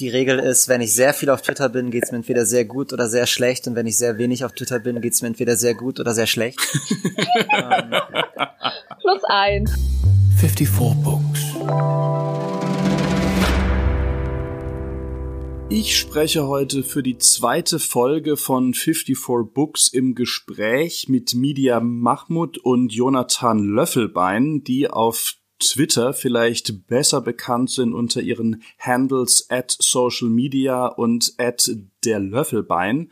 die Regel ist, wenn ich sehr viel auf Twitter bin, geht's mir entweder sehr gut oder sehr schlecht. Und wenn ich sehr wenig auf Twitter bin, geht's mir entweder sehr gut oder sehr schlecht. ähm, Plus eins. 54 Books. Ich spreche heute für die zweite Folge von 54 Books im Gespräch mit Media Mahmoud und Jonathan Löffelbein, die auf Twitter vielleicht besser bekannt sind unter ihren Handles at Social Media und at der Löffelbein.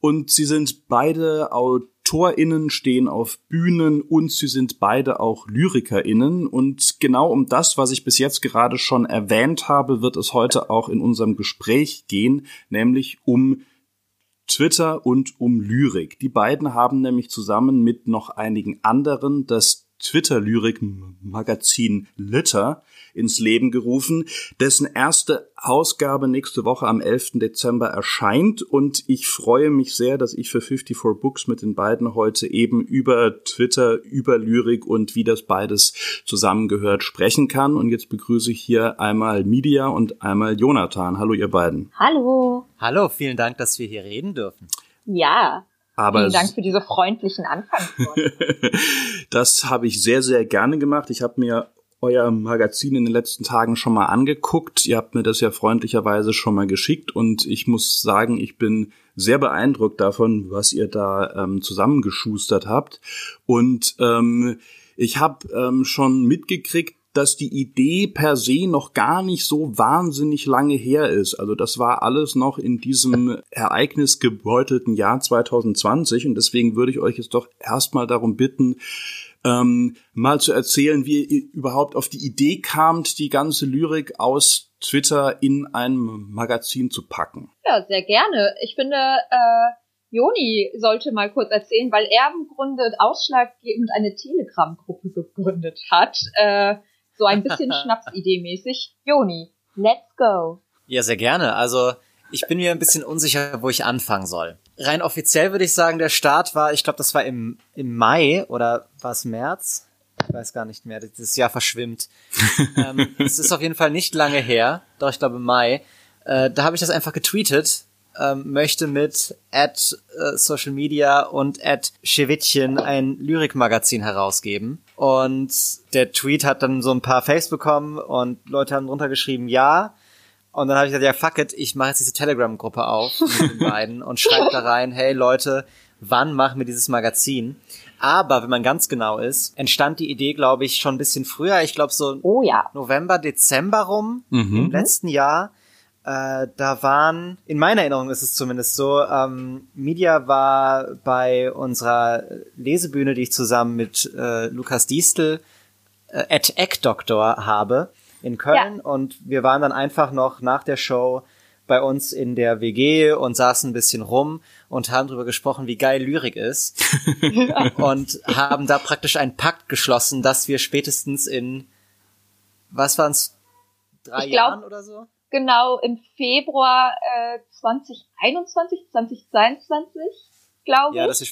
Und sie sind beide AutorInnen, stehen auf Bühnen und sie sind beide auch LyrikerInnen. Und genau um das, was ich bis jetzt gerade schon erwähnt habe, wird es heute auch in unserem Gespräch gehen, nämlich um Twitter und um Lyrik. Die beiden haben nämlich zusammen mit noch einigen anderen das Twitter-Lyrik-Magazin Litter ins Leben gerufen, dessen erste Ausgabe nächste Woche am 11. Dezember erscheint und ich freue mich sehr, dass ich für 54 Books mit den beiden heute eben über Twitter, über Lyrik und wie das beides zusammengehört sprechen kann und jetzt begrüße ich hier einmal Media und einmal Jonathan. Hallo ihr beiden. Hallo. Hallo, vielen Dank, dass wir hier reden dürfen. Ja, aber Vielen Dank für diese freundlichen Anfangsworte. das habe ich sehr, sehr gerne gemacht. Ich habe mir euer Magazin in den letzten Tagen schon mal angeguckt. Ihr habt mir das ja freundlicherweise schon mal geschickt und ich muss sagen, ich bin sehr beeindruckt davon, was ihr da ähm, zusammengeschustert habt. Und ähm, ich habe ähm, schon mitgekriegt, dass die Idee per se noch gar nicht so wahnsinnig lange her ist. Also das war alles noch in diesem ereignisgebeutelten Jahr 2020 und deswegen würde ich euch jetzt doch erstmal darum bitten, ähm, mal zu erzählen, wie ihr überhaupt auf die Idee kamt, die ganze Lyrik aus Twitter in ein Magazin zu packen. Ja, sehr gerne. Ich finde, äh, Joni sollte mal kurz erzählen, weil er im Grunde ausschlaggebend eine Telegram-Gruppe gegründet hat. Äh, so ein bisschen Schnapsidee-mäßig. Joni, let's go. Ja, sehr gerne. Also ich bin mir ein bisschen unsicher, wo ich anfangen soll. Rein offiziell würde ich sagen, der Start war, ich glaube, das war im, im Mai oder war es März? Ich weiß gar nicht mehr. Das Jahr verschwimmt. ähm, es ist auf jeden Fall nicht lange her, doch ich glaube Mai. Äh, da habe ich das einfach getweetet ähm, möchte mit at äh, Social Media und at Schewittchen ein Lyrikmagazin herausgeben. Und der Tweet hat dann so ein paar Face bekommen und Leute haben drunter geschrieben, ja. Und dann habe ich gesagt, ja, fuck it, ich mache jetzt diese Telegram-Gruppe auf mit den beiden und schreibe da rein, hey Leute, wann machen wir dieses Magazin? Aber wenn man ganz genau ist, entstand die Idee, glaube ich, schon ein bisschen früher. Ich glaube so oh, ja. November, Dezember rum mhm. im letzten Jahr. Äh, da waren, in meiner Erinnerung ist es zumindest so, ähm, Media war bei unserer Lesebühne, die ich zusammen mit äh, Lukas Diestel äh, at Egg Doctor habe in Köln ja. und wir waren dann einfach noch nach der Show bei uns in der WG und saßen ein bisschen rum und haben darüber gesprochen, wie geil Lyrik ist und haben da praktisch einen Pakt geschlossen, dass wir spätestens in was waren's drei glaub, Jahren oder so? Genau im Februar äh, 2021, 2022, glaube ich. Ja, dass wir,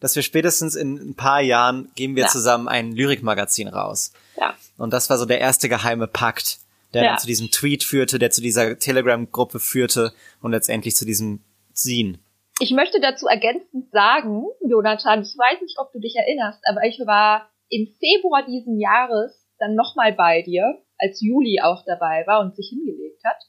dass wir spätestens in ein paar Jahren geben wir ja. zusammen ein Lyrikmagazin raus. Ja. Und das war so der erste geheime Pakt, der ja. dann zu diesem Tweet führte, der zu dieser Telegram-Gruppe führte und letztendlich zu diesem Zine. Ich möchte dazu ergänzend sagen, Jonathan, ich weiß nicht, ob du dich erinnerst, aber ich war im Februar diesen Jahres dann nochmal bei dir als Juli auch dabei war und sich hingelegt hat.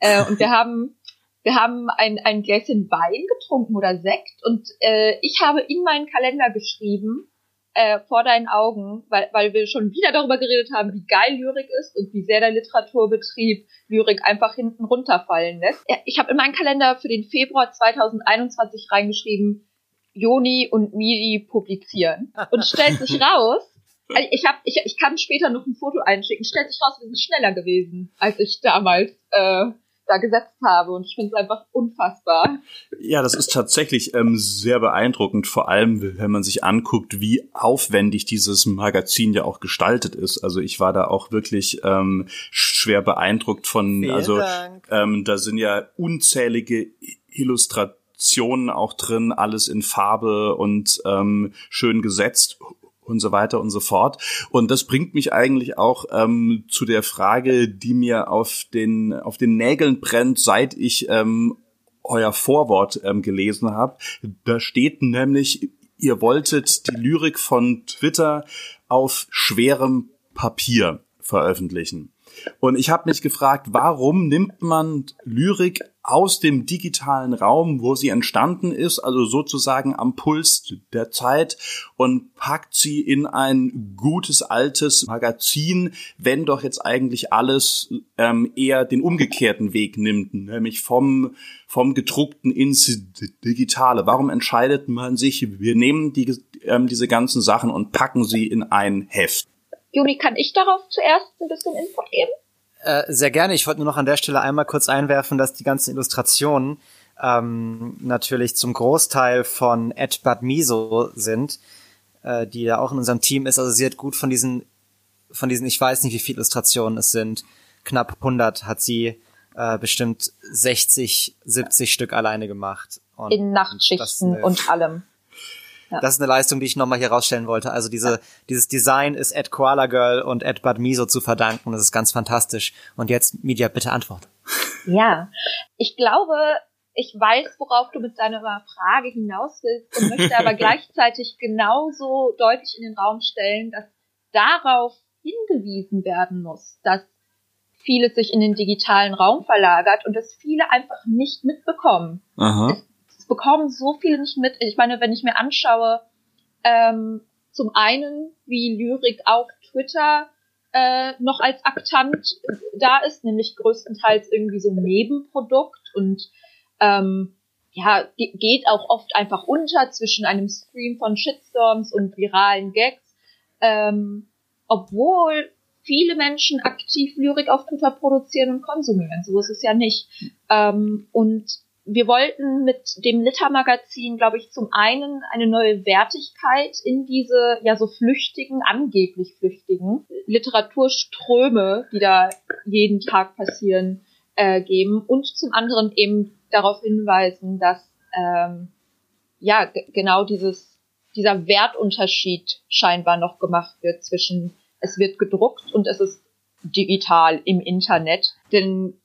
Äh, und wir haben, wir haben ein, ein Gläschen Wein getrunken oder Sekt und äh, ich habe in meinen Kalender geschrieben, äh, vor deinen Augen, weil, weil wir schon wieder darüber geredet haben, wie geil Lyrik ist und wie sehr der Literaturbetrieb Lyrik einfach hinten runterfallen lässt. Ich habe in meinen Kalender für den Februar 2021 reingeschrieben, Joni und Midi publizieren. Und stellt sich raus, also ich, hab, ich, ich kann später noch ein Foto einschicken. Stellt sich raus, wir sind schneller gewesen, als ich damals äh, da gesetzt habe. Und ich finde es einfach unfassbar. Ja, das ist tatsächlich ähm, sehr beeindruckend, vor allem wenn man sich anguckt, wie aufwendig dieses Magazin ja auch gestaltet ist. Also ich war da auch wirklich ähm, schwer beeindruckt von, Vielen also Dank. ähm, da sind ja unzählige Illustrationen auch drin, alles in Farbe und ähm, schön gesetzt und so weiter und so fort. Und das bringt mich eigentlich auch ähm, zu der Frage, die mir auf den auf den Nägeln brennt, seit ich ähm, euer Vorwort ähm, gelesen habe. Da steht nämlich, ihr wolltet die Lyrik von Twitter auf schwerem Papier veröffentlichen. Und ich habe mich gefragt, warum nimmt man Lyrik aus dem digitalen Raum, wo sie entstanden ist, also sozusagen am Puls der Zeit und packt sie in ein gutes altes Magazin, wenn doch jetzt eigentlich alles ähm, eher den umgekehrten Weg nimmt, nämlich vom vom gedruckten ins digitale. Warum entscheidet man sich, wir nehmen die, ähm, diese ganzen Sachen und packen sie in ein Heft? Juli, kann ich darauf zuerst ein bisschen Input geben? Äh, sehr gerne. Ich wollte nur noch an der Stelle einmal kurz einwerfen, dass die ganzen Illustrationen ähm, natürlich zum Großteil von Ed Bad Miso sind, äh, die ja auch in unserem Team ist. Also sie hat gut von diesen, von diesen, ich weiß nicht, wie viele Illustrationen es sind, knapp 100 hat sie äh, bestimmt 60, 70 Stück alleine gemacht. Und in Nachtschichten und allem. Ja. Das ist eine Leistung, die ich nochmal hier rausstellen wollte. Also diese, ja. dieses Design ist Ed Koala Girl und Ed Bad Miso zu verdanken. Das ist ganz fantastisch. Und jetzt, Media, bitte Antwort. Ja, ich glaube, ich weiß, worauf du mit deiner Frage hinaus willst und möchte aber gleichzeitig genauso deutlich in den Raum stellen, dass darauf hingewiesen werden muss, dass vieles sich in den digitalen Raum verlagert und dass viele einfach nicht mitbekommen. Aha. Es bekommen so viele nicht mit. Ich meine, wenn ich mir anschaue, ähm, zum einen, wie Lyrik auf Twitter äh, noch als Aktant da ist, nämlich größtenteils irgendwie so ein Nebenprodukt und ähm, ja, geht auch oft einfach unter zwischen einem Stream von Shitstorms und viralen Gags, ähm, obwohl viele Menschen aktiv Lyrik auf Twitter produzieren und konsumieren. So ist es ja nicht. Ähm, und wir wollten mit dem Litter-Magazin, glaube ich, zum einen eine neue Wertigkeit in diese ja so flüchtigen, angeblich flüchtigen Literaturströme, die da jeden Tag passieren, äh, geben und zum anderen eben darauf hinweisen, dass ähm, ja genau dieses dieser Wertunterschied scheinbar noch gemacht wird zwischen es wird gedruckt und es ist digital im Internet, denn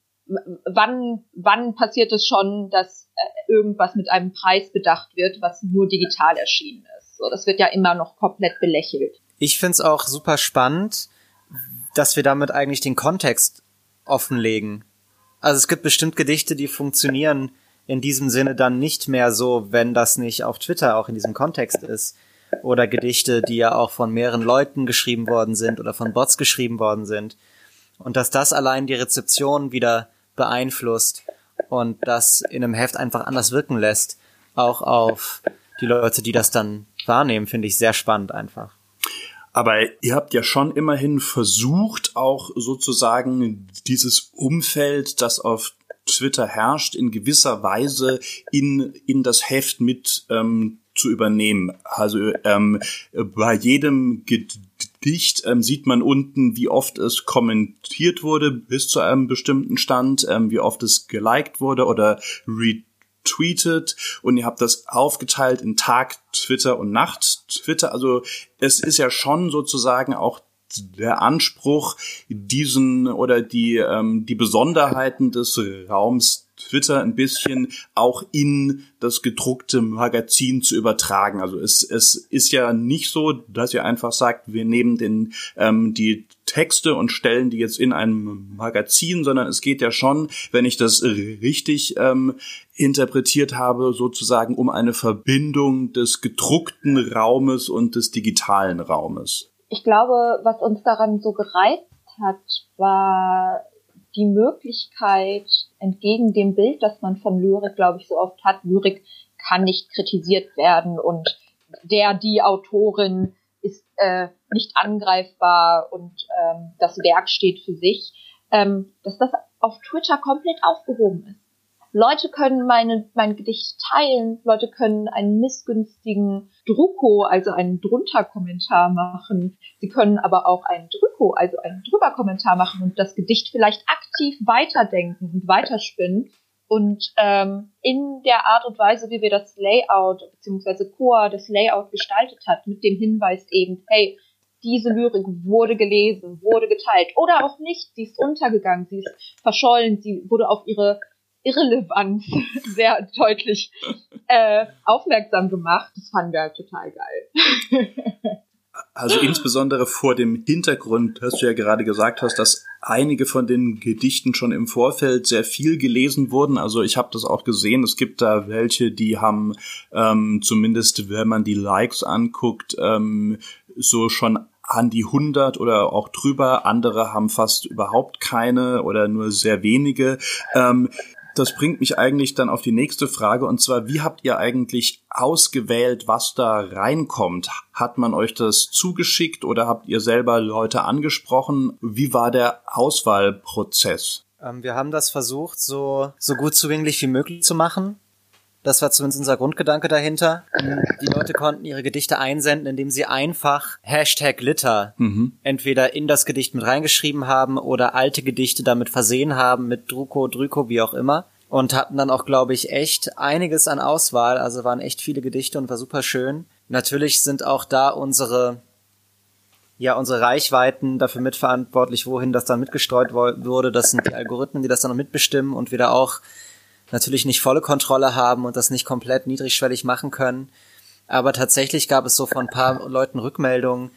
wann, wann passiert es schon, dass äh, irgendwas mit einem Preis bedacht wird, was nur digital erschienen ist? So, das wird ja immer noch komplett belächelt. Ich find's auch super spannend, dass wir damit eigentlich den Kontext offenlegen. Also es gibt bestimmt Gedichte, die funktionieren in diesem Sinne dann nicht mehr so, wenn das nicht auf Twitter auch in diesem Kontext ist. Oder Gedichte, die ja auch von mehreren Leuten geschrieben worden sind oder von Bots geschrieben worden sind. Und dass das allein die Rezeption wieder beeinflusst und das in einem Heft einfach anders wirken lässt, auch auf die Leute, die das dann wahrnehmen, finde ich sehr spannend einfach. Aber ihr habt ja schon immerhin versucht, auch sozusagen dieses Umfeld, das auf Twitter herrscht, in gewisser Weise in, in das Heft mit ähm, zu übernehmen. Also ähm, bei jedem Gedicht ähm, sieht man unten, wie oft es kommentiert wurde bis zu einem bestimmten Stand, ähm, wie oft es geliked wurde oder retweetet und ihr habt das aufgeteilt in Tag Twitter und Nacht Twitter. Also es ist ja schon sozusagen auch der Anspruch, diesen oder die ähm, die Besonderheiten des Raums Twitter ein bisschen auch in das gedruckte Magazin zu übertragen. Also es, es ist ja nicht so, dass ihr einfach sagt, wir nehmen den, ähm, die Texte und stellen die jetzt in ein Magazin, sondern es geht ja schon, wenn ich das richtig ähm, interpretiert habe, sozusagen um eine Verbindung des gedruckten Raumes und des digitalen Raumes. Ich glaube, was uns daran so gereizt hat, war die Möglichkeit, entgegen dem Bild, das man von Lyrik, glaube ich, so oft hat, Lyrik kann nicht kritisiert werden und der, die Autorin ist äh, nicht angreifbar und ähm, das Werk steht für sich, ähm, dass das auf Twitter komplett aufgehoben ist. Leute können meine, mein Gedicht teilen, Leute können einen missgünstigen Drucko, also einen Drunter-Kommentar machen. Sie können aber auch einen Drücko, also einen Drüber-Kommentar machen und das Gedicht vielleicht aktiv weiterdenken und weiterspinnen Und ähm, in der Art und Weise, wie wir das Layout bzw. Chor das Layout gestaltet hat, mit dem Hinweis eben, hey, diese Lyrik wurde gelesen, wurde geteilt oder auch nicht, sie ist untergegangen, sie ist verschollen, sie wurde auf ihre Irrelevanz sehr deutlich äh, aufmerksam gemacht. Das fanden wir halt total geil. Also insbesondere vor dem Hintergrund, hast du ja gerade gesagt hast, dass einige von den Gedichten schon im Vorfeld sehr viel gelesen wurden. Also ich habe das auch gesehen. Es gibt da welche, die haben ähm, zumindest, wenn man die Likes anguckt, ähm, so schon an die 100 oder auch drüber. Andere haben fast überhaupt keine oder nur sehr wenige. Ähm, das bringt mich eigentlich dann auf die nächste Frage und zwar, wie habt ihr eigentlich ausgewählt, was da reinkommt? Hat man euch das zugeschickt oder habt ihr selber Leute angesprochen? Wie war der Auswahlprozess? Ähm, wir haben das versucht, so, so gut zugänglich wie möglich zu machen. Das war zumindest unser Grundgedanke dahinter. Die Leute konnten ihre Gedichte einsenden, indem sie einfach Hashtag Litter mhm. entweder in das Gedicht mit reingeschrieben haben oder alte Gedichte damit versehen haben, mit Druko, Drüko, wie auch immer. Und hatten dann auch, glaube ich, echt einiges an Auswahl. Also waren echt viele Gedichte und war super schön. Natürlich sind auch da unsere ja, unsere Reichweiten dafür mitverantwortlich, wohin das dann mitgestreut wurde. Das sind die Algorithmen, die das dann noch mitbestimmen und wieder auch natürlich nicht volle Kontrolle haben und das nicht komplett niedrigschwellig machen können. Aber tatsächlich gab es so von ein paar Leuten Rückmeldungen,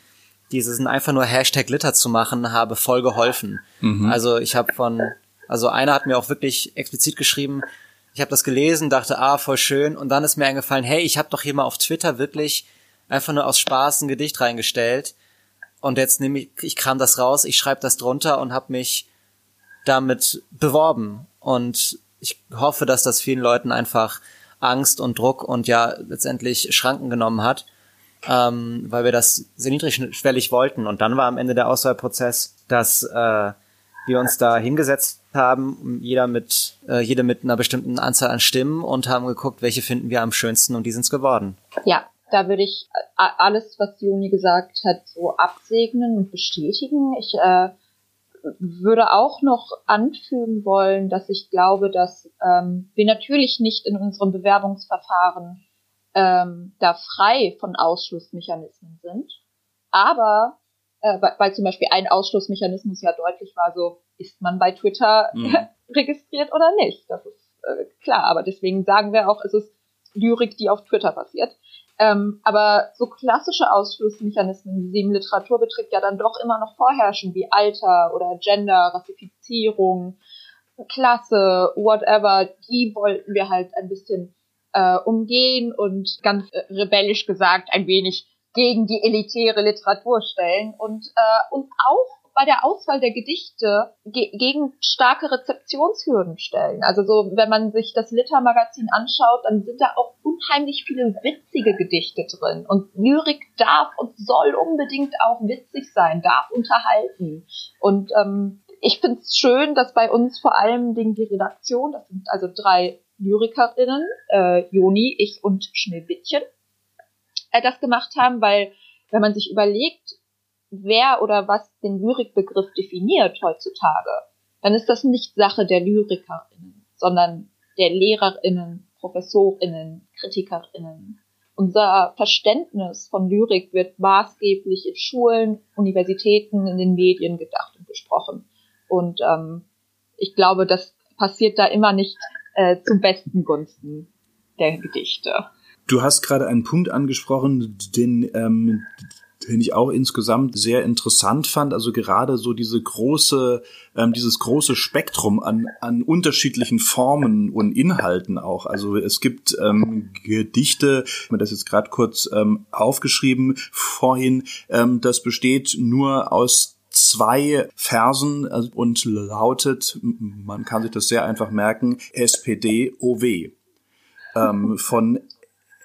diesen einfach nur Hashtag Litter zu machen, habe voll geholfen. Mhm. Also ich habe von, also einer hat mir auch wirklich explizit geschrieben, ich habe das gelesen, dachte, ah, voll schön. Und dann ist mir eingefallen, hey, ich habe doch hier mal auf Twitter wirklich einfach nur aus Spaß ein Gedicht reingestellt. Und jetzt nehme ich, ich kram das raus, ich schreibe das drunter und habe mich damit beworben. Und ich hoffe, dass das vielen Leuten einfach Angst und Druck und ja letztendlich Schranken genommen hat, ähm, weil wir das sehr niedrigschwellig wollten. Und dann war am Ende der Auswahlprozess, dass äh, wir uns da hingesetzt haben, jeder mit, äh, jede mit einer bestimmten Anzahl an Stimmen und haben geguckt, welche finden wir am schönsten und die sind's geworden. Ja, da würde ich alles, was Juni gesagt hat, so absegnen und bestätigen. Ich äh, würde auch noch anfügen wollen, dass ich glaube, dass ähm, wir natürlich nicht in unserem Bewerbungsverfahren ähm, da frei von Ausschlussmechanismen sind, aber äh, weil zum Beispiel ein Ausschlussmechanismus ja deutlich war, so ist man bei Twitter mhm. registriert oder nicht. Das ist äh, klar, aber deswegen sagen wir auch, es ist Lyrik, die auf Twitter passiert. Ähm, aber so klassische Ausschlussmechanismen, wie sie im Literaturbetrieb ja dann doch immer noch vorherrschen, wie Alter oder Gender, Rassifizierung, Klasse, whatever, die wollten wir halt ein bisschen äh, umgehen und ganz äh, rebellisch gesagt ein wenig gegen die elitäre Literatur stellen und, äh, und auch bei der Auswahl der Gedichte ge gegen starke Rezeptionshürden stellen. Also so, wenn man sich das Litter-Magazin anschaut, dann sind da auch unheimlich viele witzige Gedichte drin. Und Lyrik darf und soll unbedingt auch witzig sein, darf unterhalten. Und ähm, ich finde es schön, dass bei uns vor allem die Redaktion, das sind also drei Lyrikerinnen, äh, Joni, ich und Schneewittchen, äh, das gemacht haben, weil wenn man sich überlegt, wer oder was den Lyrikbegriff definiert heutzutage, dann ist das nicht Sache der Lyrikerinnen, sondern der Lehrerinnen, Professorinnen, Kritikerinnen. Unser Verständnis von Lyrik wird maßgeblich in Schulen, Universitäten, in den Medien gedacht und besprochen. Und ähm, ich glaube, das passiert da immer nicht äh, zum besten Gunsten der Gedichte. Du hast gerade einen Punkt angesprochen, den ähm, den ich auch insgesamt sehr interessant fand. Also gerade so diese große, ähm, dieses große Spektrum an, an unterschiedlichen Formen und Inhalten auch. Also es gibt ähm, Gedichte, ich habe das jetzt gerade kurz ähm, aufgeschrieben vorhin, ähm, das besteht nur aus zwei Versen also, und lautet, man kann sich das sehr einfach merken, SPD OW. Ähm, von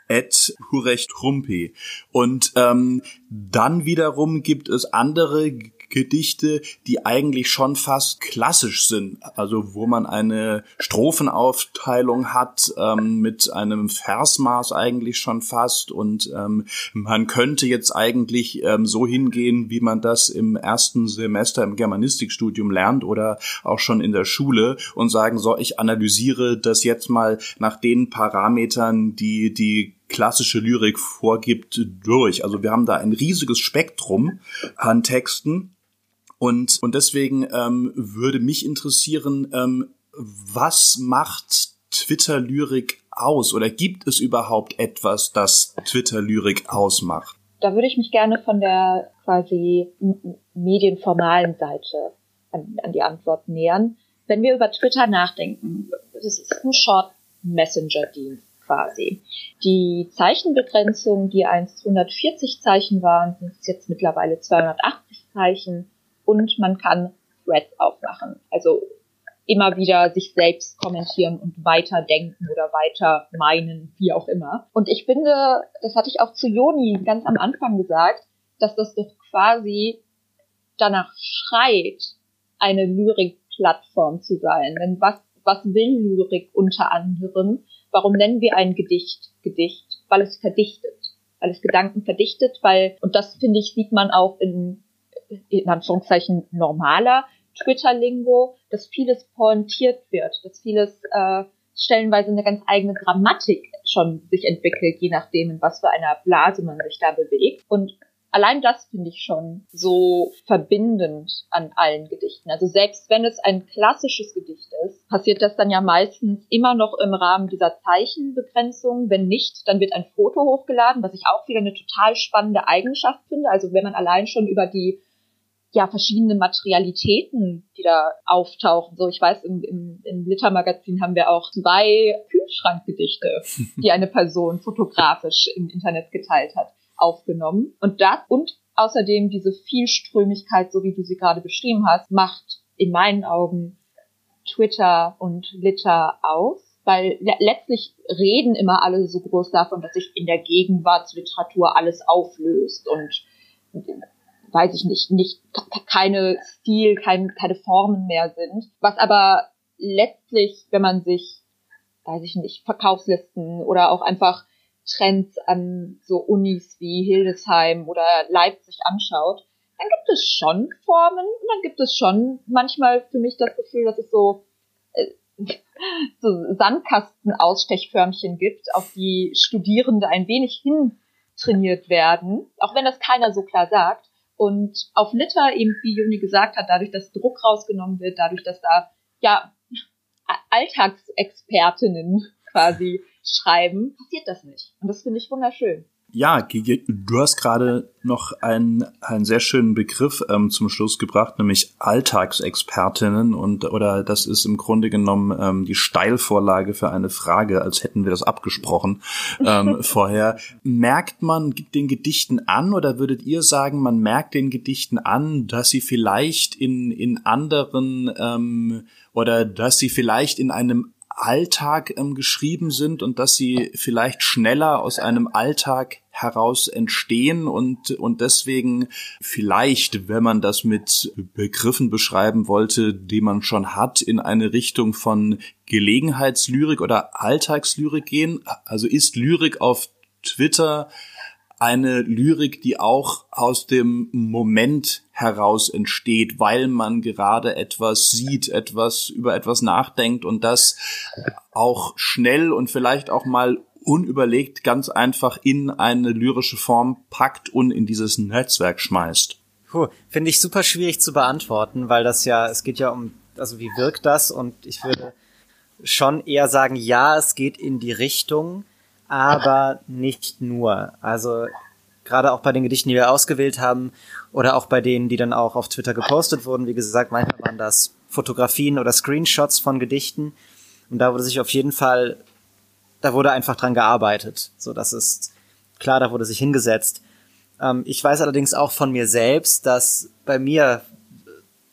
Ed Hurecht Rumpi. Und ähm, dann wiederum gibt es andere Gedichte, die eigentlich schon fast klassisch sind, also wo man eine Strophenaufteilung hat ähm, mit einem Versmaß eigentlich schon fast und ähm, man könnte jetzt eigentlich ähm, so hingehen, wie man das im ersten Semester im Germanistikstudium lernt oder auch schon in der Schule und sagen, so, ich analysiere das jetzt mal nach den Parametern, die die klassische Lyrik vorgibt, durch. Also wir haben da ein riesiges Spektrum an Texten. Und, und deswegen ähm, würde mich interessieren, ähm, was macht Twitter-Lyrik aus? Oder gibt es überhaupt etwas, das Twitter-Lyrik ausmacht? Da würde ich mich gerne von der quasi medienformalen Seite an, an die Antwort nähern. Wenn wir über Twitter nachdenken, das ist ein Short Messenger-Dienst quasi. Die Zeichenbegrenzung, die einst 140 Zeichen waren, sind jetzt mittlerweile 280 Zeichen und man kann Threads aufmachen. Also immer wieder sich selbst kommentieren und weiterdenken oder weiter meinen, wie auch immer. Und ich finde, das hatte ich auch zu Joni ganz am Anfang gesagt, dass das doch quasi danach schreit, eine Lyrikplattform zu sein. Denn was, was will Lyrik unter anderem? Warum nennen wir ein Gedicht Gedicht? Weil es verdichtet. Weil es Gedanken verdichtet, weil, und das finde ich, sieht man auch in, in Anführungszeichen normaler Twitter-Lingo, dass vieles pointiert wird, dass vieles äh, stellenweise eine ganz eigene Grammatik schon sich entwickelt, je nachdem, in was für einer Blase man sich da bewegt. Und allein das finde ich schon so verbindend an allen Gedichten. Also selbst wenn es ein klassisches Gedicht ist, passiert das dann ja meistens immer noch im Rahmen dieser Zeichenbegrenzung. Wenn nicht, dann wird ein Foto hochgeladen, was ich auch wieder eine total spannende Eigenschaft finde. Also wenn man allein schon über die ja, verschiedene Materialitäten, die da auftauchen. So, ich weiß, im, im, im Littermagazin haben wir auch zwei Kühlschrankgedichte, die eine Person fotografisch im Internet geteilt hat aufgenommen. Und das und außerdem diese Vielströmigkeit, so wie du sie gerade beschrieben hast, macht in meinen Augen Twitter und Litter aus. Weil letztlich reden immer alle so groß davon, dass sich in der Gegenwartsliteratur alles auflöst und weiß ich nicht, nicht keine Stil, kein, keine Formen mehr sind. Was aber letztlich, wenn man sich, weiß ich nicht, Verkaufslisten oder auch einfach Trends an so Unis wie Hildesheim oder Leipzig anschaut, dann gibt es schon Formen und dann gibt es schon manchmal für mich das Gefühl, dass es so, äh, so Sandkasten-Ausstechförmchen gibt, auf die Studierende ein wenig hintrainiert werden, auch wenn das keiner so klar sagt. Und auf Litter, eben wie Juni gesagt hat, dadurch, dass Druck rausgenommen wird, dadurch, dass da ja Alltagsexpertinnen quasi schreiben, passiert das nicht. Und das finde ich wunderschön. Ja, du hast gerade noch einen, einen sehr schönen Begriff ähm, zum Schluss gebracht, nämlich Alltagsexpertinnen und oder das ist im Grunde genommen ähm, die Steilvorlage für eine Frage, als hätten wir das abgesprochen ähm, vorher. Merkt man den Gedichten an oder würdet ihr sagen, man merkt den Gedichten an, dass sie vielleicht in in anderen ähm, oder dass sie vielleicht in einem Alltag ähm, geschrieben sind und dass sie vielleicht schneller aus einem Alltag heraus entstehen und, und deswegen vielleicht, wenn man das mit Begriffen beschreiben wollte, die man schon hat, in eine Richtung von Gelegenheitslyrik oder Alltagslyrik gehen. Also ist Lyrik auf Twitter eine Lyrik, die auch aus dem Moment heraus entsteht, weil man gerade etwas sieht, etwas über etwas nachdenkt und das auch schnell und vielleicht auch mal unüberlegt ganz einfach in eine lyrische Form packt und in dieses Netzwerk schmeißt. Puh, finde ich super schwierig zu beantworten, weil das ja, es geht ja um, also wie wirkt das und ich würde schon eher sagen, ja, es geht in die Richtung, aber nicht nur. Also gerade auch bei den Gedichten, die wir ausgewählt haben, oder auch bei denen, die dann auch auf Twitter gepostet wurden. Wie gesagt, manchmal waren das Fotografien oder Screenshots von Gedichten. Und da wurde sich auf jeden Fall, da wurde einfach dran gearbeitet. So, das ist klar, da wurde sich hingesetzt. Ähm, ich weiß allerdings auch von mir selbst, dass bei mir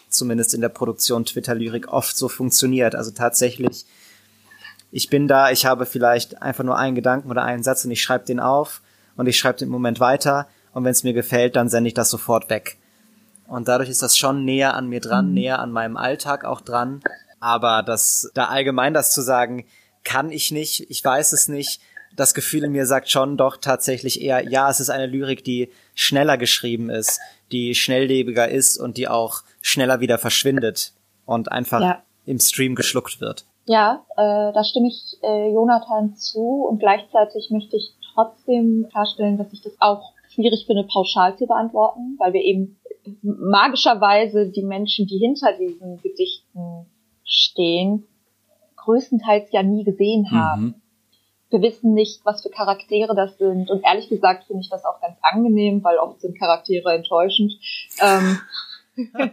zumindest in der Produktion Twitter-Lyrik oft so funktioniert. Also tatsächlich ich bin da, ich habe vielleicht einfach nur einen Gedanken oder einen Satz und ich schreibe den auf und ich schreibe den im Moment weiter und wenn es mir gefällt, dann sende ich das sofort weg. Und dadurch ist das schon näher an mir dran, Mhm. näher an meinem Alltag auch dran. Aber das, da allgemein das zu sagen, kann ich nicht, ich weiß es nicht. Das Gefühl in mir sagt schon doch tatsächlich eher, ja, es ist eine Lyrik, die schneller geschrieben ist, die schnelllebiger ist und die auch schneller wieder verschwindet und einfach Ja. im Stream geschluckt wird. Ja, äh, da stimme ich äh, Jonathan zu und gleichzeitig möchte ich trotzdem klarstellen, dass ich das auch schwierig finde, pauschal zu beantworten, weil wir eben magischerweise die Menschen, die hinter diesen Gedichten stehen, größtenteils ja nie gesehen haben. Mhm. Wir wissen nicht, was für Charaktere das sind. Und ehrlich gesagt finde ich das auch ganz angenehm, weil oft sind Charaktere enttäuschend. Ähm,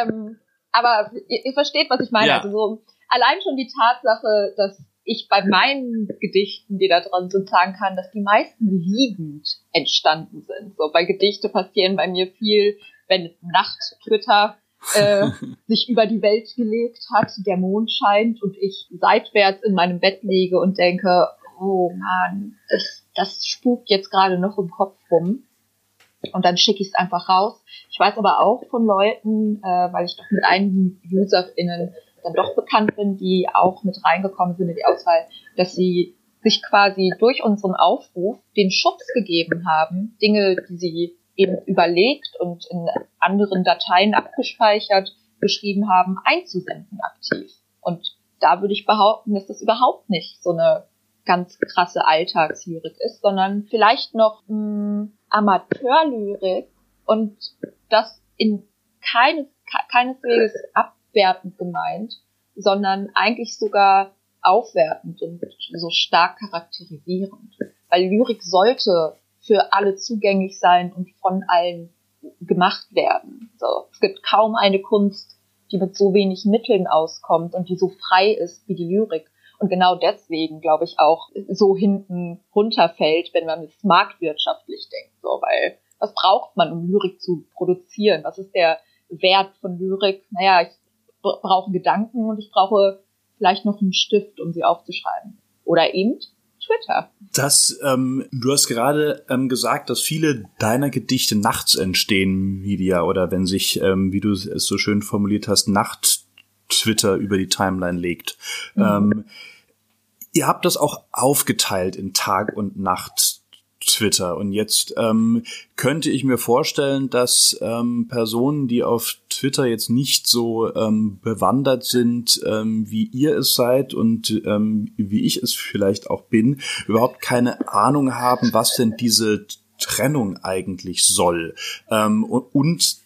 ähm, aber ihr, ihr versteht, was ich meine. Ja. Also so, allein schon die Tatsache, dass ich bei meinen Gedichten, die da drin sind, sagen kann, dass die meisten liegend entstanden sind. So bei Gedichte passieren bei mir viel, wenn Nacht-Twitter äh, sich über die Welt gelegt hat, der Mond scheint und ich seitwärts in meinem Bett liege und denke, oh man, das, das spukt jetzt gerade noch im Kopf rum. Und dann schicke ich es einfach raus. Ich weiß aber auch von Leuten, äh, weil ich doch mit einigen UserInnen dann doch bekannt bin, die auch mit reingekommen sind in die Auswahl, dass sie sich quasi durch unseren Aufruf den Schutz gegeben haben, Dinge, die sie eben überlegt und in anderen Dateien abgespeichert geschrieben haben, einzusenden aktiv. Und da würde ich behaupten, dass das überhaupt nicht so eine ganz krasse Alltagslyrik ist, sondern vielleicht noch mh, Amateurlyrik und das in keines, keineswegs abwertend gemeint, sondern eigentlich sogar aufwertend und so stark charakterisierend. Weil Lyrik sollte für alle zugänglich sein und von allen gemacht werden. So, es gibt kaum eine Kunst, die mit so wenig Mitteln auskommt und die so frei ist wie die Lyrik. Und genau deswegen, glaube ich, auch so hinten runterfällt, wenn man es marktwirtschaftlich denkt. So, weil was braucht man, um Lyrik zu produzieren? Was ist der Wert von Lyrik? Naja, ich brauche Gedanken und ich brauche vielleicht noch einen Stift, um sie aufzuschreiben. Oder eben Twitter. Das, ähm, du hast gerade ähm, gesagt, dass viele deiner Gedichte nachts entstehen, Media, oder wenn sich, ähm, wie du es so schön formuliert hast, Nacht Twitter über die Timeline legt. Mhm. Ähm, ihr habt das auch aufgeteilt in Tag und Nacht Twitter. Und jetzt ähm, könnte ich mir vorstellen, dass ähm, Personen, die auf Twitter jetzt nicht so ähm, bewandert sind, ähm, wie ihr es seid und ähm, wie ich es vielleicht auch bin, überhaupt keine Ahnung haben, was denn diese Trennung eigentlich soll. Ähm, und, und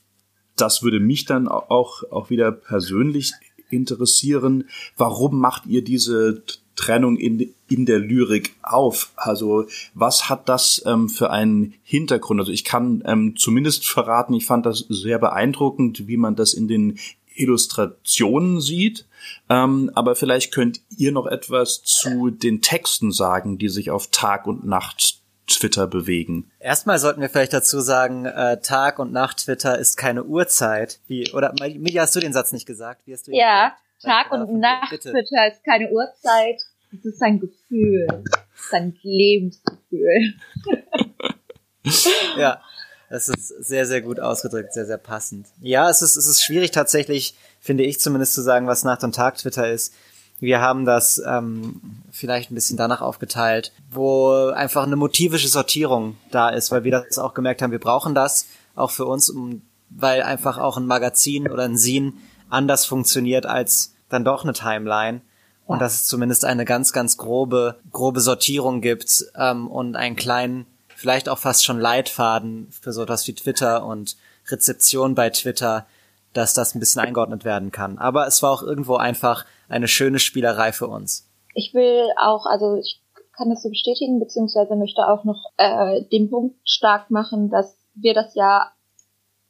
das würde mich dann auch, auch wieder persönlich interessieren. Warum macht ihr diese Trennung in, in der Lyrik auf? Also was hat das ähm, für einen Hintergrund? Also ich kann ähm, zumindest verraten, ich fand das sehr beeindruckend, wie man das in den Illustrationen sieht. Ähm, aber vielleicht könnt ihr noch etwas zu den Texten sagen, die sich auf Tag und Nacht Twitter bewegen. Erstmal sollten wir vielleicht dazu sagen, äh, Tag und Nacht Twitter ist keine Uhrzeit. Wie, oder Media, hast du den Satz nicht gesagt? Wie hast du ja, Tag und Nacht. Twitter ist keine Uhrzeit. Es ist ein Gefühl. Es ist ein Lebensgefühl. ja, das ist sehr, sehr gut ausgedrückt, sehr, sehr passend. Ja, es ist, es ist schwierig tatsächlich, finde ich zumindest zu sagen, was Nacht und Tag Twitter ist. Wir haben das ähm, vielleicht ein bisschen danach aufgeteilt, wo einfach eine motivische Sortierung da ist, weil wir das auch gemerkt haben, wir brauchen das auch für uns, um, weil einfach auch ein Magazin oder ein Zine anders funktioniert als dann doch eine Timeline. Und dass es zumindest eine ganz, ganz grobe, grobe Sortierung gibt ähm, und einen kleinen, vielleicht auch fast schon Leitfaden für so etwas wie Twitter und Rezeption bei Twitter, dass das ein bisschen eingeordnet werden kann. Aber es war auch irgendwo einfach eine schöne Spielerei für uns. Ich will auch, also ich kann das so bestätigen, beziehungsweise möchte auch noch äh, den Punkt stark machen, dass wir das ja,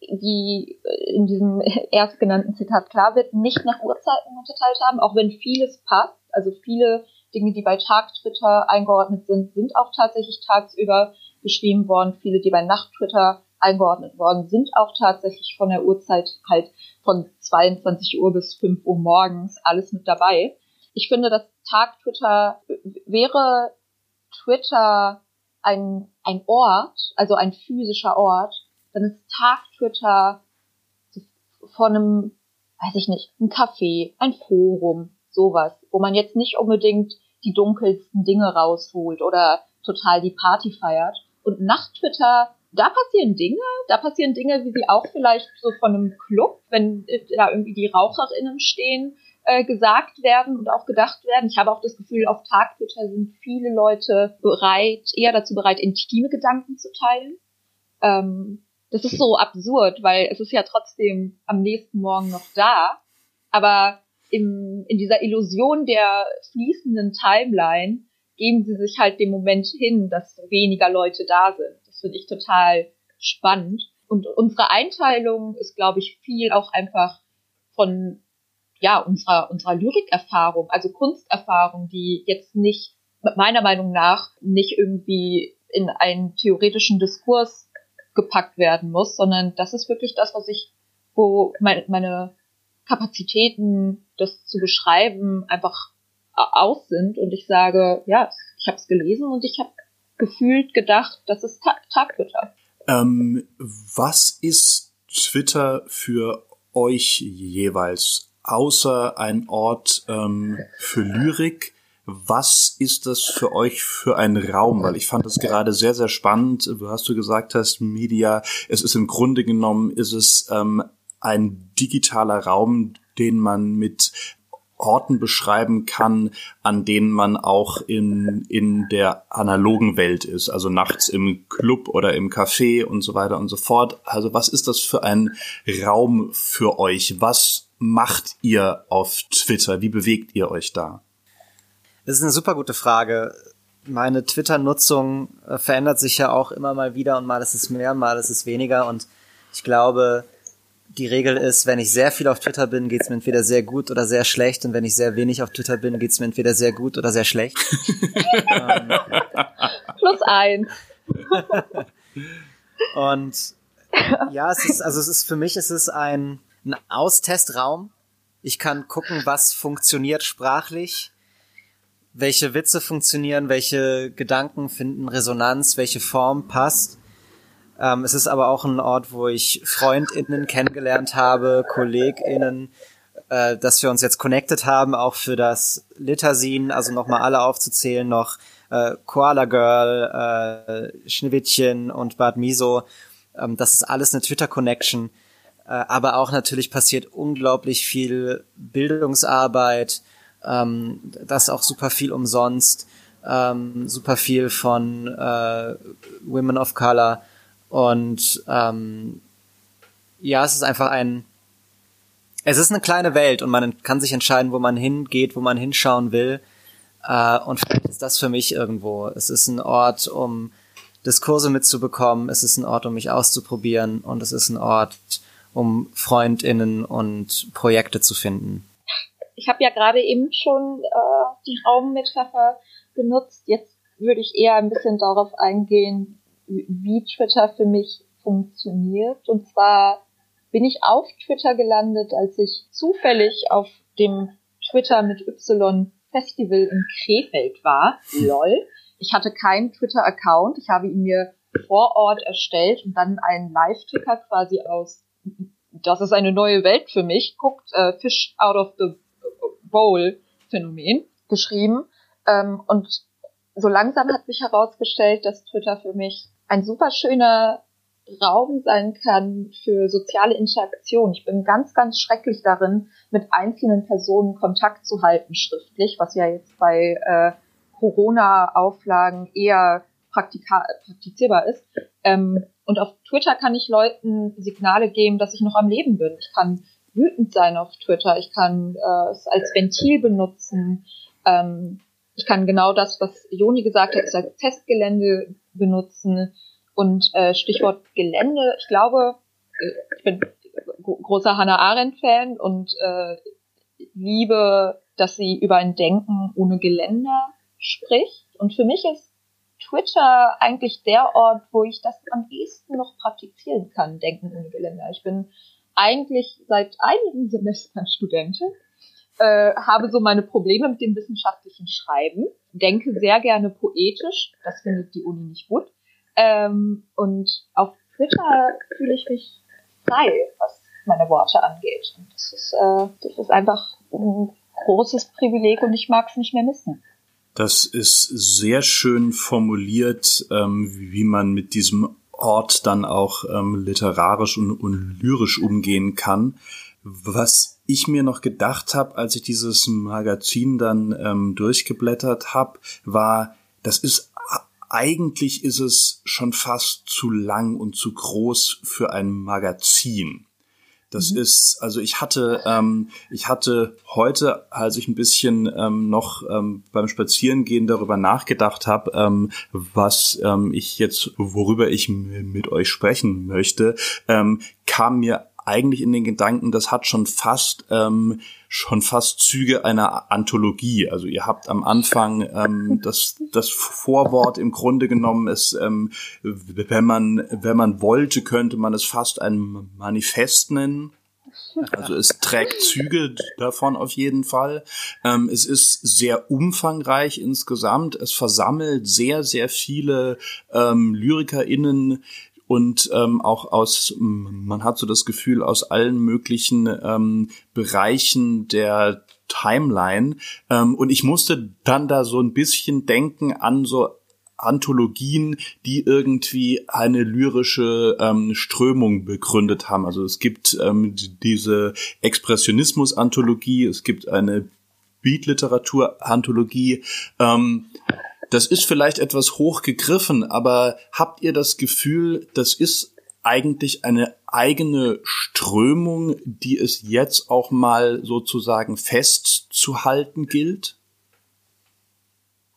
wie in diesem erstgenannten Zitat klar wird, nicht nach Uhrzeiten unterteilt haben, auch wenn vieles passt. Also viele Dinge, die bei Tag-Twitter eingeordnet sind, sind auch tatsächlich tagsüber geschrieben worden. Viele, die bei Nacht-Twitter eingeordnet worden, sind auch tatsächlich von der Uhrzeit halt von 22 Uhr bis 5 Uhr morgens alles mit dabei. Ich finde, dass Tag-Twitter wäre Twitter ein, ein Ort, also ein physischer Ort, dann ist Tag-Twitter von einem, weiß ich nicht, ein Café, ein Forum, sowas, wo man jetzt nicht unbedingt die dunkelsten Dinge rausholt oder total die Party feiert. Und Nacht-Twitter, da passieren Dinge, da passieren Dinge, wie sie auch vielleicht so von einem Club, wenn da irgendwie die RaucherInnen stehen, äh, gesagt werden und auch gedacht werden. Ich habe auch das Gefühl, auf Tag-Twitter sind viele Leute bereit, eher dazu bereit, intime Gedanken zu teilen. Ähm, das ist so absurd, weil es ist ja trotzdem am nächsten Morgen noch da. Aber im, in dieser Illusion der fließenden Timeline geben sie sich halt dem Moment hin, dass weniger Leute da sind. Das finde ich total spannend. Und unsere Einteilung ist, glaube ich, viel auch einfach von ja unserer unserer Lyrikerfahrung, also Kunsterfahrung, die jetzt nicht meiner Meinung nach nicht irgendwie in einen theoretischen Diskurs gepackt werden muss, sondern das ist wirklich das, was ich, wo meine, meine Kapazitäten, das zu beschreiben, einfach aus sind und ich sage, ja, ich habe es gelesen und ich habe gefühlt gedacht, das ist Tag, Twitter. Ähm, was ist Twitter für euch jeweils, außer ein Ort ähm, für Lyrik? Was ist das für euch für ein Raum? Weil ich fand das gerade sehr, sehr spannend. Du hast du gesagt hast, Media, es ist im Grunde genommen, ist es ähm, ein digitaler Raum, den man mit Orten beschreiben kann, an denen man auch in, in der analogen Welt ist, also nachts im Club oder im Café und so weiter und so fort. Also was ist das für ein Raum für euch? Was macht ihr auf Twitter? Wie bewegt ihr euch da? Das ist eine super gute Frage. Meine Twitter-Nutzung äh, verändert sich ja auch immer mal wieder und mal ist es mehr, mal ist es weniger und ich glaube, die Regel ist, wenn ich sehr viel auf Twitter bin, geht es mir entweder sehr gut oder sehr schlecht. Und wenn ich sehr wenig auf Twitter bin, geht es mir entweder sehr gut oder sehr schlecht. ähm. Plus eins. und ja, es ist, also es ist für mich, es ist ein, ein Austestraum. Ich kann gucken, was funktioniert sprachlich, welche Witze funktionieren, welche Gedanken finden Resonanz, welche Form passt. Ähm, es ist aber auch ein Ort, wo ich FreundInnen kennengelernt habe, KollegInnen, äh, dass wir uns jetzt connected haben, auch für das Litasin, also nochmal alle aufzuzählen, noch äh, Koala Girl, äh, Schneewittchen und Bad Miso. Ähm, das ist alles eine Twitter-Connection. Äh, aber auch natürlich passiert unglaublich viel Bildungsarbeit, ähm, das auch super viel umsonst, ähm, super viel von äh, Women of Color und ähm, ja, es ist einfach ein, es ist eine kleine Welt und man kann sich entscheiden, wo man hingeht, wo man hinschauen will. Äh, und vielleicht ist das für mich irgendwo. Es ist ein Ort, um Diskurse mitzubekommen. Es ist ein Ort, um mich auszuprobieren. Und es ist ein Ort, um Freundinnen und Projekte zu finden. Ich habe ja gerade eben schon äh, die Raummetapher benutzt. Jetzt würde ich eher ein bisschen darauf eingehen, wie Twitter für mich funktioniert. Und zwar bin ich auf Twitter gelandet, als ich zufällig auf dem Twitter mit Y Festival in Krefeld war. Lol. Ich hatte keinen Twitter-Account. Ich habe ihn mir vor Ort erstellt und dann einen Live-Ticker quasi aus Das ist eine neue Welt für mich. Guckt äh, Fish out of the Bowl Phänomen geschrieben. Ähm, und so langsam hat sich herausgestellt, dass Twitter für mich ein super schöner Raum sein kann für soziale Interaktion. Ich bin ganz, ganz schrecklich darin, mit einzelnen Personen Kontakt zu halten schriftlich, was ja jetzt bei äh, Corona-Auflagen eher praktizierbar ist. Ähm, und auf Twitter kann ich Leuten Signale geben, dass ich noch am Leben bin. Ich kann wütend sein auf Twitter. Ich kann äh, es als Ventil benutzen. Ähm, ich kann genau das, was Joni gesagt hat, als Testgelände benutzen. Und äh, Stichwort Gelände, ich glaube, äh, ich bin großer Hannah Arendt-Fan und äh, liebe, dass sie über ein Denken ohne Geländer spricht. Und für mich ist Twitter eigentlich der Ort, wo ich das am ehesten noch praktizieren kann, Denken ohne Geländer. Ich bin eigentlich seit einigen Semestern Studentin, äh, habe so meine Probleme mit dem wissenschaftlichen Schreiben, denke sehr gerne poetisch, das findet die Uni nicht gut. Ähm, und auf Twitter fühle ich mich frei, was meine Worte angeht. Und das ist, äh, das ist einfach ein großes Privileg und ich mag es nicht mehr missen. Das ist sehr schön formuliert, ähm, wie man mit diesem Ort dann auch ähm, literarisch und, und lyrisch umgehen kann. Was ich mir noch gedacht habe, als ich dieses Magazin dann ähm, durchgeblättert habe, war, das ist eigentlich ist es schon fast zu lang und zu groß für ein Magazin. Das mhm. ist, also ich hatte, ähm, ich hatte heute, als ich ein bisschen ähm, noch ähm, beim Spazierengehen darüber nachgedacht habe, ähm, was ähm, ich jetzt, worüber ich mit euch sprechen möchte, ähm, kam mir eigentlich in den Gedanken, das hat schon fast ähm, schon fast Züge einer Anthologie. Also ihr habt am Anfang ähm, das das Vorwort im Grunde genommen ist, ähm, wenn man wenn man wollte, könnte man es fast ein Manifest nennen. Also es trägt Züge davon auf jeden Fall. Ähm, es ist sehr umfangreich insgesamt. Es versammelt sehr, sehr viele ähm, LyrikerInnen, und ähm, auch aus, man hat so das Gefühl, aus allen möglichen ähm, Bereichen der Timeline. Ähm, und ich musste dann da so ein bisschen denken an so Anthologien, die irgendwie eine lyrische ähm, Strömung begründet haben. Also es gibt ähm, diese Expressionismus-Anthologie, es gibt eine Beat-Literatur-Anthologie. Ähm, das ist vielleicht etwas hochgegriffen, aber habt ihr das Gefühl, das ist eigentlich eine eigene Strömung, die es jetzt auch mal sozusagen festzuhalten gilt?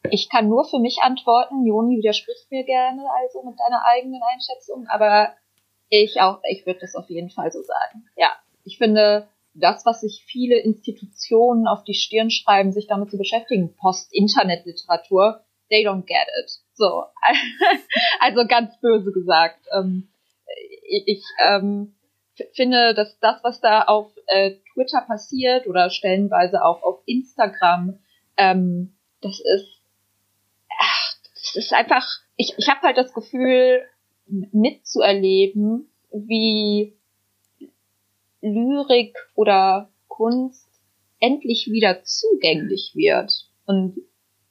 Ich kann nur für mich antworten. Joni widerspricht mir gerne also mit deiner eigenen Einschätzung, aber ich auch, ich würde das auf jeden Fall so sagen. Ja, ich finde, das, was sich viele Institutionen auf die Stirn schreiben, sich damit zu beschäftigen, Post-Internet-Literatur, they don't get it. So, also ganz böse gesagt. Ähm, ich ich ähm, finde, dass das, was da auf äh, Twitter passiert oder stellenweise auch auf Instagram, ähm, das ist, ach, das ist einfach, ich, ich habe halt das Gefühl, mitzuerleben, wie Lyrik oder Kunst endlich wieder zugänglich wird und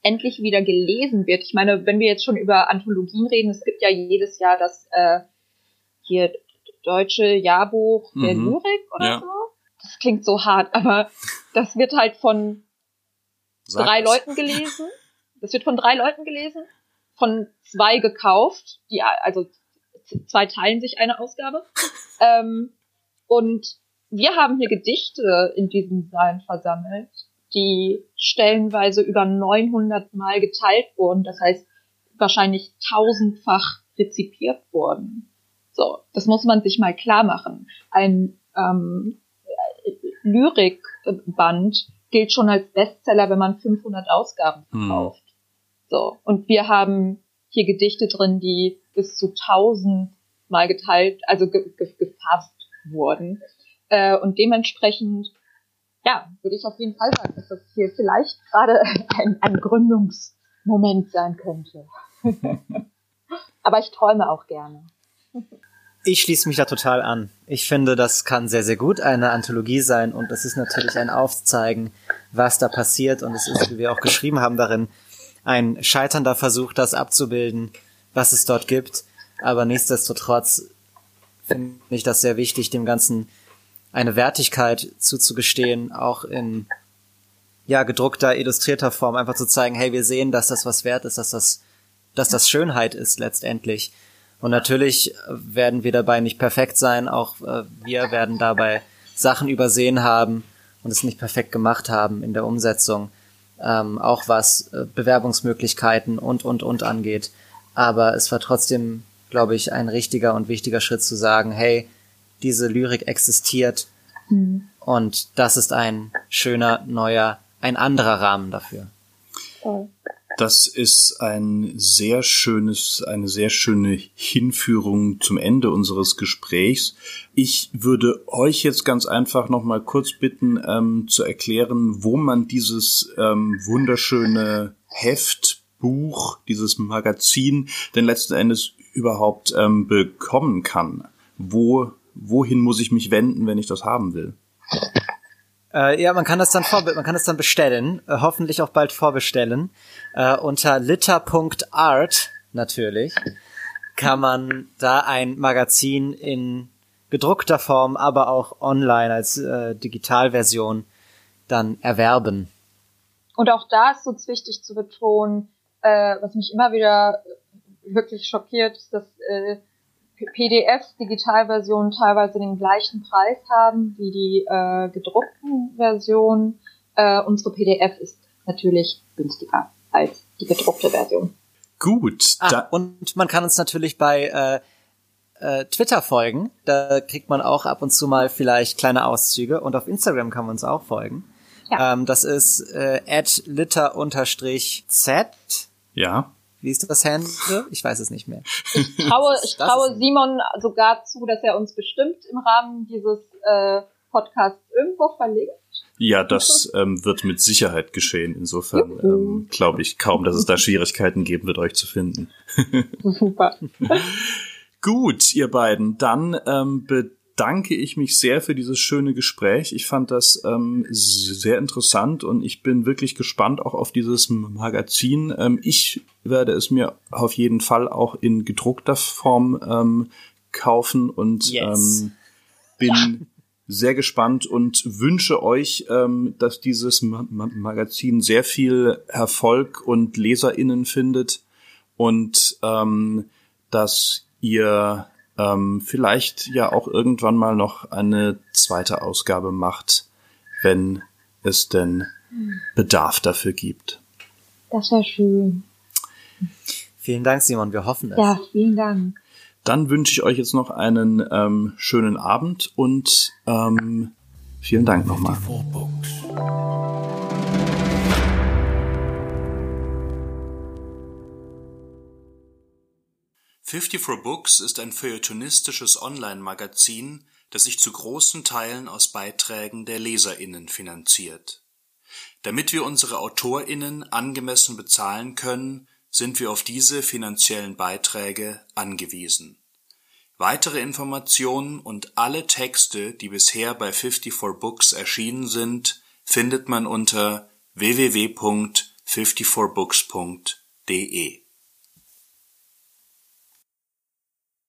endlich wieder gelesen wird. Ich meine, wenn wir jetzt schon über Anthologien reden, es gibt ja jedes Jahr das äh, hier deutsche Jahrbuch der mhm. Lyrik oder ja. so. Das klingt so hart, aber das wird halt von Sag drei es. Leuten gelesen. Das wird von drei Leuten gelesen, von zwei gekauft, die also zwei teilen sich eine Ausgabe. ähm, und wir haben hier Gedichte in diesem Saal versammelt, die stellenweise über 900 Mal geteilt wurden. Das heißt, wahrscheinlich tausendfach rezipiert wurden. So, das muss man sich mal klar machen. Ein ähm, Lyrikband gilt schon als Bestseller, wenn man 500 Ausgaben hm. verkauft. Hm. So, und wir haben hier Gedichte drin, die bis zu 1000 Mal geteilt, also ge ge gefasst wurden. Äh, und dementsprechend ja, würde ich auf jeden Fall sagen, dass das hier vielleicht gerade ein, ein Gründungsmoment sein könnte. Aber ich träume auch gerne. Ich schließe mich da total an. Ich finde, das kann sehr, sehr gut eine Anthologie sein und es ist natürlich ein Aufzeigen, was da passiert und es ist, wie wir auch geschrieben haben darin, ein scheiternder Versuch, das abzubilden, was es dort gibt. Aber nichtsdestotrotz finde ich das sehr wichtig, dem Ganzen eine Wertigkeit zuzugestehen, auch in ja gedruckter, illustrierter Form, einfach zu zeigen, hey, wir sehen, dass das was wert ist, dass das, dass das Schönheit ist letztendlich. Und natürlich werden wir dabei nicht perfekt sein, auch äh, wir werden dabei Sachen übersehen haben und es nicht perfekt gemacht haben in der Umsetzung, ähm, auch was äh, Bewerbungsmöglichkeiten und, und, und angeht. Aber es war trotzdem, glaube ich, ein richtiger und wichtiger Schritt zu sagen, hey, diese Lyrik existiert. Mhm. Und das ist ein schöner, neuer, ein anderer Rahmen dafür. Das ist ein sehr schönes, eine sehr schöne Hinführung zum Ende unseres Gesprächs. Ich würde euch jetzt ganz einfach noch mal kurz bitten, ähm, zu erklären, wo man dieses ähm, wunderschöne Heft, Buch, dieses Magazin denn letzten Endes überhaupt ähm, bekommen kann. Wo, wohin muss ich mich wenden, wenn ich das haben will? Äh, ja, man kann das dann vor, man kann das dann bestellen, äh, hoffentlich auch bald vorbestellen. Äh, unter litter.art natürlich kann man da ein Magazin in gedruckter Form, aber auch online als äh, Digitalversion dann erwerben. Und auch da ist es wichtig zu betonen, äh, was mich immer wieder wirklich schockiert, ist, dass äh, PDFs, Digitalversionen teilweise den gleichen Preis haben wie die äh, gedruckten Versionen. Äh, unsere PDF ist natürlich günstiger als die gedruckte Version. Gut. Ah, und man kann uns natürlich bei äh, äh, Twitter folgen. Da kriegt man auch ab und zu mal vielleicht kleine Auszüge. Und auf Instagram kann man uns auch folgen. Ja. Ähm, das ist äh, litter-z. Ja. Wie ist das Handle? Ich weiß es nicht mehr. Ich traue, ich traue Simon sogar zu, dass er uns bestimmt im Rahmen dieses äh, Podcasts irgendwo verlinkt. Ja, das ähm, wird mit Sicherheit geschehen. Insofern ähm, glaube ich kaum, dass es da Schwierigkeiten geben wird, euch zu finden. Super. Gut, ihr beiden. Dann ähm, bedanke ich mich sehr für dieses schöne Gespräch. Ich fand das ähm, sehr interessant und ich bin wirklich gespannt auch auf dieses Magazin. Ähm, ich werde es mir auf jeden Fall auch in gedruckter Form ähm, kaufen und yes. ähm, bin ja. sehr gespannt und wünsche euch, ähm, dass dieses Ma Magazin sehr viel Erfolg und LeserInnen findet und ähm, dass ihr ähm, vielleicht ja auch irgendwann mal noch eine zweite Ausgabe macht, wenn es denn Bedarf dafür gibt. Das wäre schön. Vielen Dank, Simon. Wir hoffen es. Ja, vielen Dank. Dann wünsche ich euch jetzt noch einen ähm, schönen Abend und ähm, vielen Dank nochmal. 54 Books ist ein feuilletonistisches Online-Magazin, das sich zu großen Teilen aus Beiträgen der LeserInnen finanziert. Damit wir unsere AutorInnen angemessen bezahlen können, sind wir auf diese finanziellen Beiträge angewiesen. Weitere Informationen und alle Texte, die bisher bei 54 Books erschienen sind, findet man unter www.54books.de